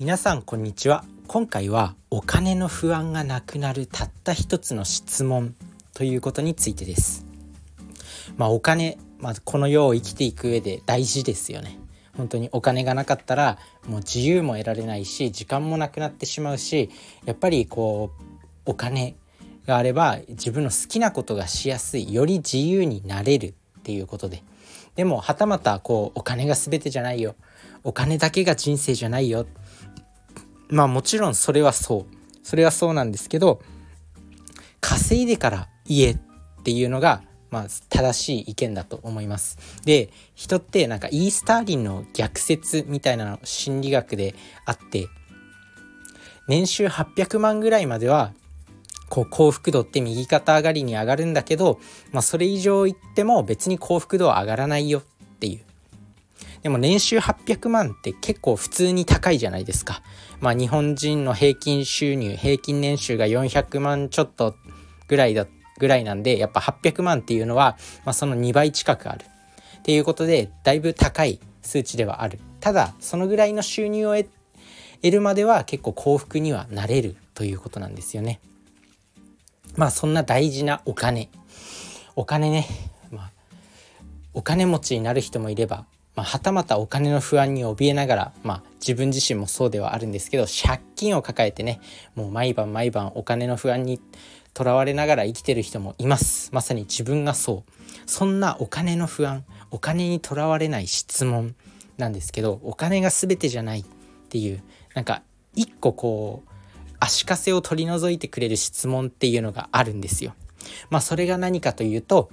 皆さんこんにちは。今回はお金の不安がなくなるたった一つの質問ということについてです。まあお金、まあ、この世を生きていく上で大事ですよね。本当にお金がなかったらもう自由も得られないし時間もなくなってしまうしやっぱりこうお金があれば自分の好きなことがしやすいより自由になれるっていうことで。でもはたまたこうお金が全てじゃないよ。お金だけが人生じゃないよ。まあもちろんそれはそうそれはそうなんですけど稼いでから家っていうのがまあ正しい意見だと思います。で人ってなんかイースターリンの逆説みたいなの心理学であって年収800万ぐらいまではこう幸福度って右肩上がりに上がるんだけど、まあ、それ以上いっても別に幸福度は上がらないよっでも年収800万って結構普通に高いじゃないですか。まあ日本人の平均収入、平均年収が400万ちょっとぐらいだ、ぐらいなんで、やっぱ800万っていうのは、まあその2倍近くある。っていうことで、だいぶ高い数値ではある。ただ、そのぐらいの収入を得るまでは結構幸福にはなれるということなんですよね。まあそんな大事なお金。お金ね、お金持ちになる人もいればまあ、はたまたお金の不安に怯えながら、まあ、自分自身もそうではあるんですけど借金を抱えてねもう毎晩毎晩お金の不安にとらわれながら生きてる人もいますまさに自分がそうそんなお金の不安お金にとらわれない質問なんですけどお金が全てじゃないっていうなんか一個こう足かせを取り除いてくれる質問っていうのがあるんですよ。まあそれが何かというと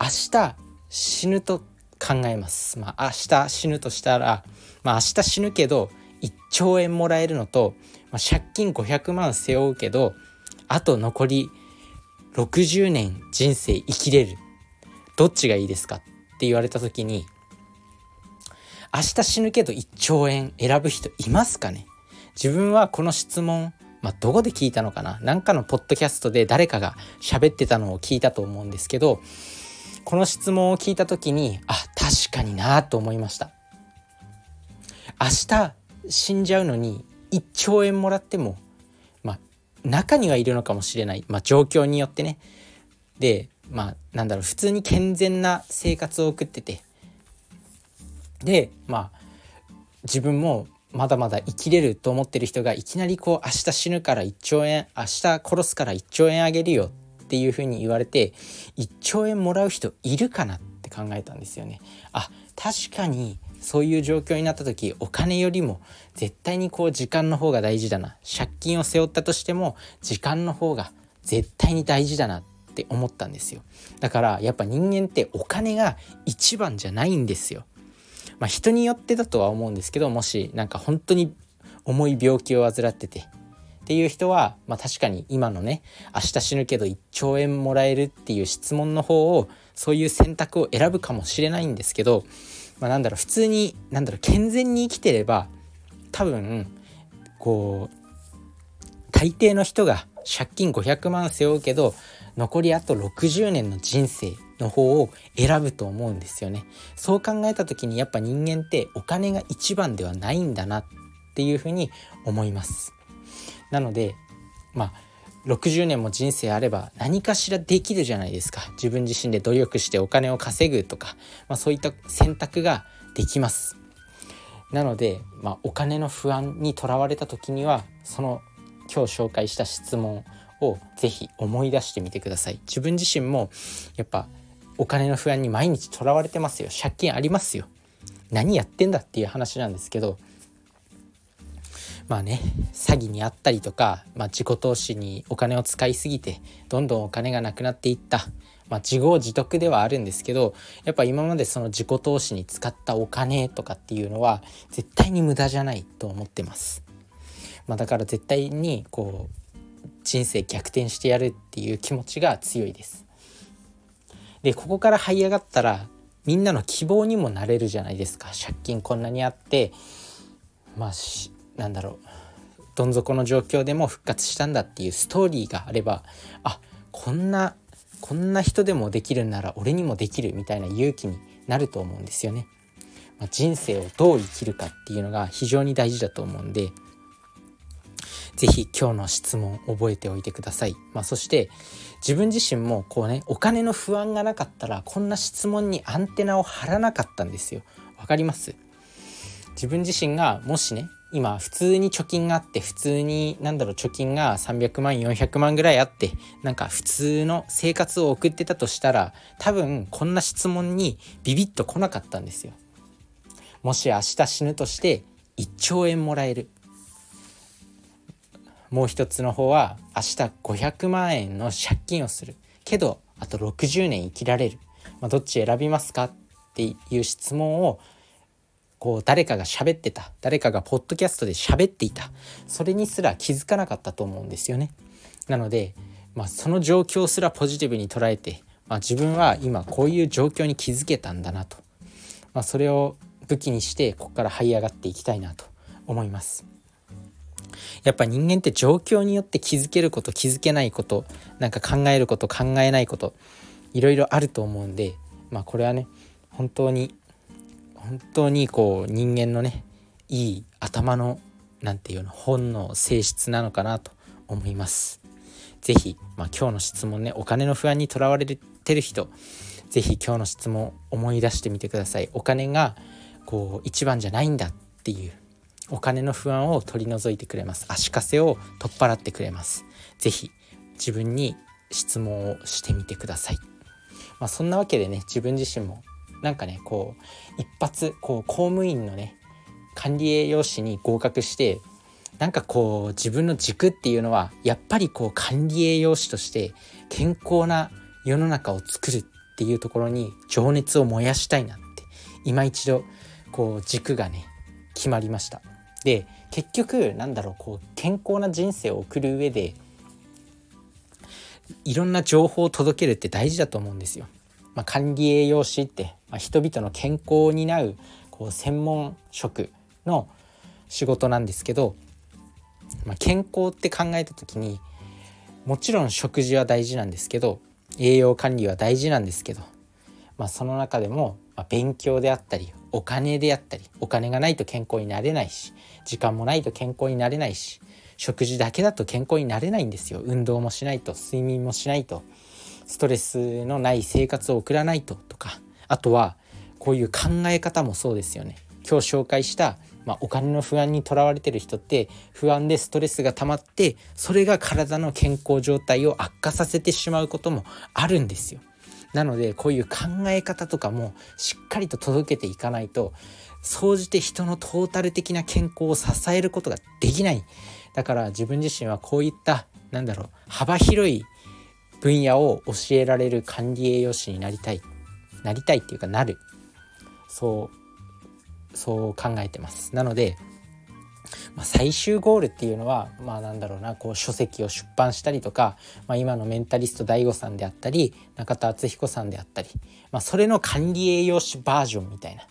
明日死ぬと考えます。まあ、明日死ぬとしたら、まあ、明日死ぬけど1兆円もらえるのと、まあ、借金500万背負うけどあと残り60年人生生きれる。どっちがいいですかって言われた時に明日死ぬけど1兆円選ぶ人いますかね？自分はこの質問まあ、どこで聞いたのかな？なんかのポッドキャストで誰かが喋ってたのを聞いたと思うんですけどこの質問を聞いた時にあ確かになと思いました。明日死んじゃうのに1兆円もらってもまあ中にはいるのかもしれない、まあ、状況によってね。でまあなんだろう普通に健全な生活を送ってて。でまあ自分もまだまだ生きれると思ってる人がいきなりこう明日死ぬから1兆円明日殺すから1兆円あげるよっていうふうに言われて1兆円もらう人いるかなって考えたんですよね。あ確かにそういう状況になった時お金よりも絶対にこう時間の方が大事だな。借金を背負ったとしても時間の方が絶対に大事だなって思ったんですよ。だからやっぱ人間ってお金が一番じゃないんですよ。まあ人によってだとは思うんですけどもしなんか本当に重い病気を患っててっていう人は、まあ、確かに今のね明日死ぬけど1兆円もらえるっていう質問の方をそういう選択を選ぶかもしれないんですけど、まあ、なんだろう普通になんだろう健全に生きてれば多分こう大抵の人が借金500万背負うけど残りあと60年の人生の方を選ぶと思うんですよね。そう考えた時にやっぱ人間ってお金が一番ではないんだなっていうふうに思います。なのでまあ60年も人生あれば何かしらできるじゃないですか。自分自身で努力してお金を稼ぐとか、まあ、そういった選択ができます。なので、まあ、お金の不安にとらわれた時にはその今日紹介した質問をぜひ思い出してみてください。自分自身もやっぱお金の不安に毎日とらわれてますよ。借金ありますよ。何やってんだっていう話なんですけどまあね詐欺にあったりとか、まあ、自己投資にお金を使いすぎてどんどんお金がなくなっていった、まあ、自業自得ではあるんですけどやっぱ今までその自己投資に使ったお金とかっていうのは絶対に無駄じゃないと思ってます。まあ、だから絶対にこう人生逆転してやるっていう気持ちが強いです。でここから這い上がったらみんなの希望にもなれるじゃないですか借金こんなにあってまあなんだろうどん底の状況でも復活したんだっていうストーリーがあればあこんなこんな人でもできるなら俺にもできるみたいな勇気になると思うんですよね。まあ、人生をどう生きるかっていうのが非常に大事だと思うんで是非今日の質問覚えておいてください。まあ、そして自分自身もこうねお金の不安がなかったらこんな質問にアンテナを張らなかったんですよ。わかります？自分自身がもしね今普通に貯金があって普通になんだろう貯金が300万400万ぐらいあってなんか普通の生活を送ってたとしたら多分こんな質問にビビッと来なかったんですよ。もし明日死ぬとして1兆円もらえる。もう一つの方は明日500万円の借金をする。けどあと60年生きられる、まあ、どっち選びますか？っていう質問をこう誰かが喋ってた誰かがポッドキャストで喋っていたそれにすら気づかなかったと思うんですよね。なので、まあ、その状況すらポジティブに捉えて、まあ、自分は今こういう状況に気づけたんだなと、まあ、それを武器にしてここから這い上がっていきたいなと思います。やっぱ人間って状況によって気づけること気づけないことなんか考えること考えないこといろいろあると思うんでまあこれはね本当に本当にこう人間のねいい頭の何て言うの本能性質なのかなと思います。是非、まあ、今日の質問ねお金の不安にとらわれてる人是非今日の質問思い出してみてください。お金がこう一番じゃないんだっていうお金の不安を取り除いてくれます足かせを取っ払ってくれます是非自分に質問をしてみてくださいまあ、そんなわけでね自分自身もなんかねこう一発こう公務員のね管理栄養士に合格してなんかこう自分の軸っていうのはやっぱりこう管理栄養士として健康な世の中を作るっていうところに情熱を燃やしたいなって今一度こう軸がね決まりましたで結局なんだろうこう健康な人生を送る上でいろんな情報を届けるって大事だと思うんですよ。まあ、管理栄養士って、まあ、人々の健康を担うこう専門職の仕事なんですけど、まあ、健康って考えた時にもちろん食事は大事なんですけど栄養管理は大事なんですけど、まあ、その中でもま、勉強であったりお金であったりお金がないと健康になれないし時間もないと健康になれないし食事だけだと健康になれないんですよ。運動もしないと睡眠もしないと。ストレスのない生活を送らないととかあとはこういう考え方もそうですよね。今日紹介した、まあ、お金の不安にとらわれてる人って不安でストレスが溜まってそれが体の健康状態を悪化させてしまうこともあるんですよ。なのでこういう考え方とかもしっかりと届けていかないと総じて人のトータル的な健康を支えることができない。だから自分自身はこういったなんだろう幅広い分野を教えられる管理栄養士になりたい。なりたいっていうかなる。そうそう考えてます。なのでまあ、最終ゴールっていうのはまあなんだろうなこう書籍を出版したりとか、まあ、今のメンタリスト DAIGO さんであったり中田敦彦さんであったり、まあ、それの管理栄養士バージョンみたいな。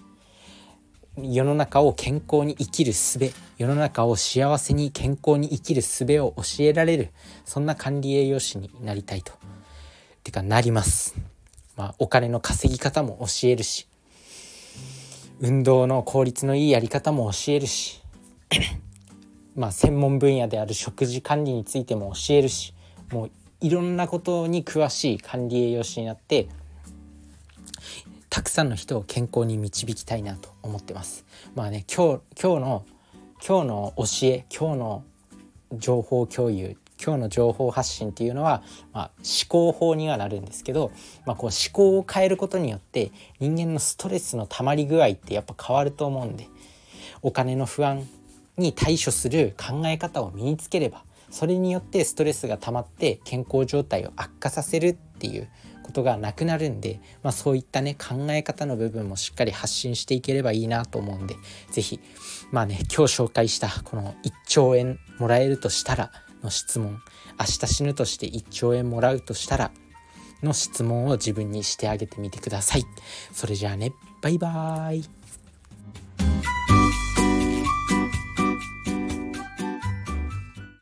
世の中を健康に生きる術世の中を幸せに健康に生きる術を教えられるそんな管理栄養士になりたいと。てかなります。まあ、お金の稼ぎ方も教えるし運動の効率のいいやり方も教えるし まあ専門分野である食事管理についても教えるしもういろんなことに詳しい管理栄養士になってたくさんの人を健康に導きたいなと思ってます。まあね今日今日の今日の教え今日の情報共有今日の情報発信っていうのは、まあ、思考法にはなるんですけど、まあ、こう思考を変えることによって人間のストレスの溜まり具合ってやっぱ変わると思うんでお金の不安に対処する考え方を身につければそれによってストレスが溜まって健康状態を悪化させるっていうことがなくなるんで、まあ、そういったね考え方の部分もしっかり発信していければいいなと思うんで是非まあね今日紹介したこの1兆円もらえるとしたらの質問明日死ぬとして1兆円もらうとしたらの質問を自分にしてあげてみてください。それじゃあねバイバーイ